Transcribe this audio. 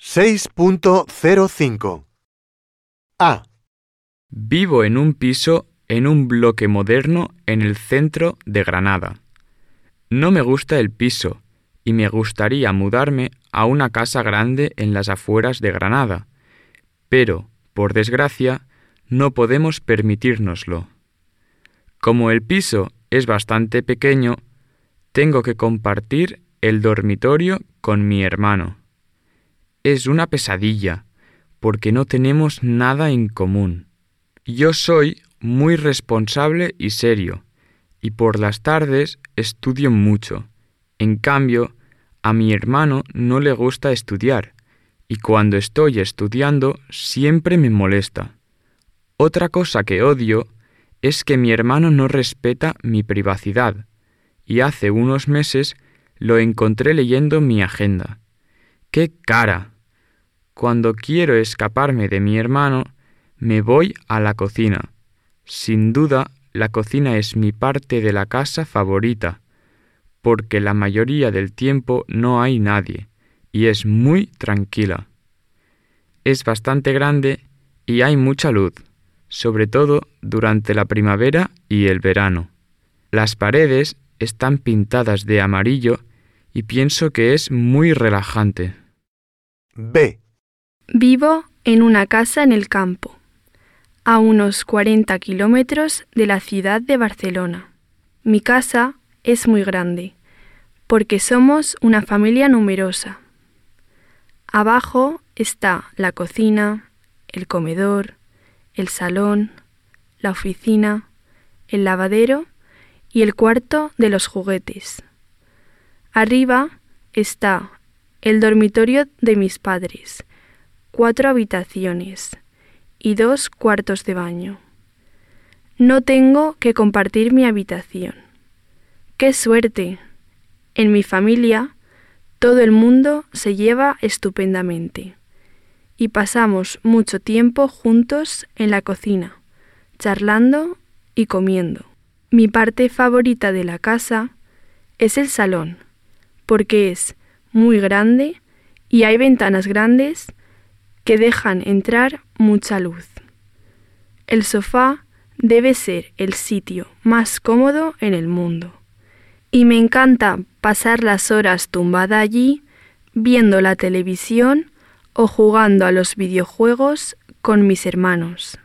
6.05 A. Vivo en un piso en un bloque moderno en el centro de Granada. No me gusta el piso y me gustaría mudarme a una casa grande en las afueras de Granada, pero, por desgracia, no podemos permitírnoslo. Como el piso es bastante pequeño, tengo que compartir el dormitorio con mi hermano. Es una pesadilla, porque no tenemos nada en común. Yo soy muy responsable y serio, y por las tardes estudio mucho. En cambio, a mi hermano no le gusta estudiar, y cuando estoy estudiando siempre me molesta. Otra cosa que odio es que mi hermano no respeta mi privacidad, y hace unos meses lo encontré leyendo mi agenda. ¡Qué cara! Cuando quiero escaparme de mi hermano, me voy a la cocina. Sin duda, la cocina es mi parte de la casa favorita, porque la mayoría del tiempo no hay nadie, y es muy tranquila. Es bastante grande y hay mucha luz, sobre todo durante la primavera y el verano. Las paredes están pintadas de amarillo y pienso que es muy relajante. B. Vivo en una casa en el campo, a unos 40 kilómetros de la ciudad de Barcelona. Mi casa es muy grande, porque somos una familia numerosa. Abajo está la cocina, el comedor, el salón, la oficina, el lavadero y el cuarto de los juguetes. Arriba está el dormitorio de mis padres, cuatro habitaciones y dos cuartos de baño. No tengo que compartir mi habitación. ¡Qué suerte! En mi familia todo el mundo se lleva estupendamente y pasamos mucho tiempo juntos en la cocina, charlando y comiendo. Mi parte favorita de la casa es el salón, porque es muy grande y hay ventanas grandes que dejan entrar mucha luz. El sofá debe ser el sitio más cómodo en el mundo. Y me encanta pasar las horas tumbada allí, viendo la televisión o jugando a los videojuegos con mis hermanos.